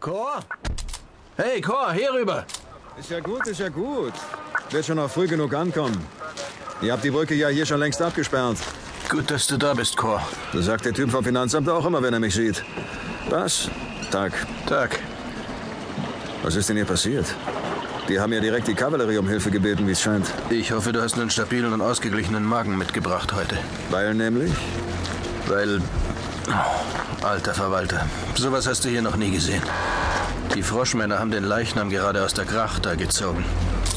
Chor? Hey, Chor, hier rüber. Ist ja gut, ist ja gut. Wird schon noch früh genug ankommen. Ihr habt die Brücke ja hier schon längst abgesperrt. Gut, dass du da bist, Chor. Das sagt der Typ vom Finanzamt auch immer, wenn er mich sieht. Was? Tag. Tag. Was ist denn hier passiert? Die haben ja direkt die Kavallerie um Hilfe gebeten, wie es scheint. Ich hoffe, du hast einen stabilen und ausgeglichenen Magen mitgebracht heute. Weil nämlich? Weil. Oh, alter Verwalter, sowas hast du hier noch nie gesehen. Die Froschmänner haben den Leichnam gerade aus der Gracht da gezogen.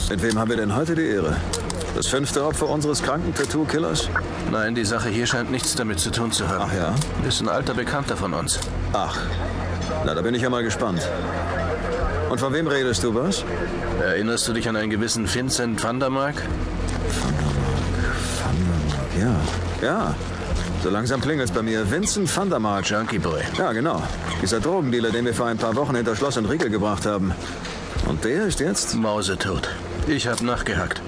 Mit wem haben wir denn heute die Ehre? Das fünfte Opfer unseres kranken Tattoo-Killers? Nein, die Sache hier scheint nichts damit zu tun zu haben. Ach ja? Ist ein alter Bekannter von uns. Ach, na, da bin ich ja mal gespannt. Und von wem redest du was? Erinnerst du dich an einen gewissen Vincent van der Mark? Ja, ja. So langsam klingelt's bei mir. Vincent van der Mark. Junkie Boy. Ja, genau. Dieser Drogendealer, den wir vor ein paar Wochen hinter Schloss und Riegel gebracht haben. Und der ist jetzt? Mausetot. Ich hab nachgehackt.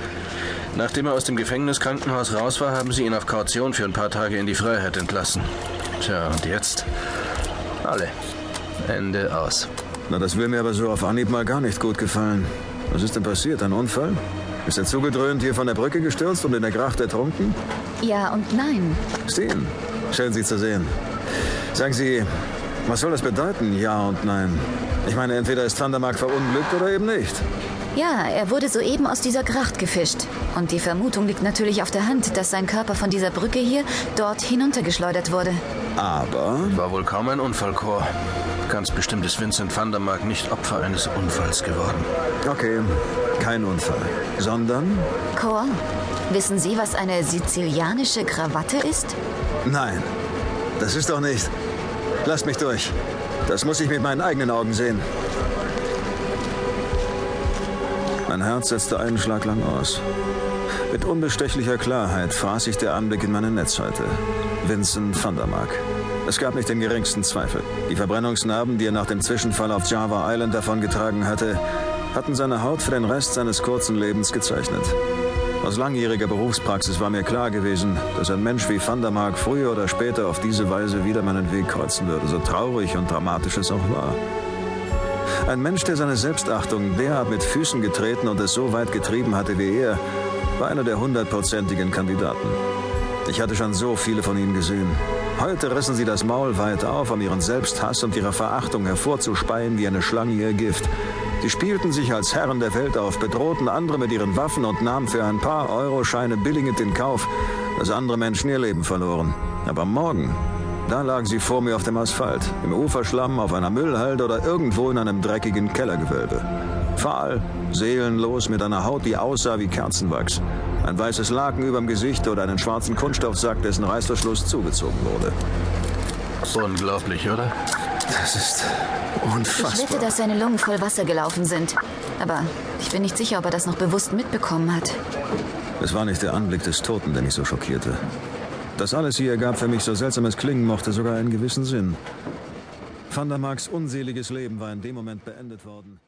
Nachdem er aus dem Gefängniskrankenhaus raus war, haben sie ihn auf Kaution für ein paar Tage in die Freiheit entlassen. Tja, und jetzt? Alle. Ende aus. Na, das will mir aber so auf Anhieb mal gar nicht gut gefallen. Was ist denn passiert? Ein Unfall? Ist er zugedröhnt hier von der Brücke gestürzt und in der Gracht ertrunken? Ja und nein. Steen, schön Sie zu sehen. Sagen Sie, was soll das bedeuten, ja und nein? Ich meine, entweder ist Van der Mark verunglückt oder eben nicht. Ja, er wurde soeben aus dieser Gracht gefischt. Und die Vermutung liegt natürlich auf der Hand, dass sein Körper von dieser Brücke hier dort hinuntergeschleudert wurde. Aber War wohl kaum ein Unfallchor. Ganz bestimmt ist Vincent van der Mark nicht Opfer eines Unfalls geworden. Okay, kein Unfall. Sondern? Chor, wissen Sie, was eine sizilianische Krawatte ist? Nein, das ist doch nicht. Lasst mich durch. Das muss ich mit meinen eigenen Augen sehen. Mein Herz setzte einen Schlag lang aus. Mit unbestechlicher Klarheit fraß sich der Anblick in meine Netzhäute. Vincent van der Mark. Es gab nicht den geringsten Zweifel. Die Verbrennungsnarben, die er nach dem Zwischenfall auf Java Island davongetragen hatte, hatten seine Haut für den Rest seines kurzen Lebens gezeichnet. Aus langjähriger Berufspraxis war mir klar gewesen, dass ein Mensch wie Van der Mark früher oder später auf diese Weise wieder meinen Weg kreuzen würde, so traurig und dramatisch es auch war. Ein Mensch, der seine Selbstachtung derart mit Füßen getreten und es so weit getrieben hatte wie er, war einer der hundertprozentigen Kandidaten. Ich hatte schon so viele von ihnen gesehen. Heute rissen sie das Maul weit auf, um ihren Selbsthass und ihre Verachtung hervorzuspeien wie eine Schlange ihr Gift. Sie spielten sich als Herren der Welt auf, bedrohten andere mit ihren Waffen und nahmen für ein paar Euroscheine billigend in Kauf, dass andere Menschen ihr Leben verloren. Aber morgen, da lagen sie vor mir auf dem Asphalt, im Uferschlamm, auf einer Müllhalde oder irgendwo in einem dreckigen Kellergewölbe. Fahl, seelenlos, mit einer Haut, die aussah wie Kerzenwachs. Ein weißes Laken überm Gesicht oder einen schwarzen Kunststoffsack, dessen Reißverschluss zugezogen wurde. Unglaublich, oder? Das ist Ich unfassbar. wette, dass seine Lungen voll Wasser gelaufen sind. Aber ich bin nicht sicher, ob er das noch bewusst mitbekommen hat. Es war nicht der Anblick des Toten, der mich so schockierte. Das alles hier ergab für mich, so seltsam es klingen mochte, sogar einen gewissen Sinn. Van der Marks unseliges Leben war in dem Moment beendet worden.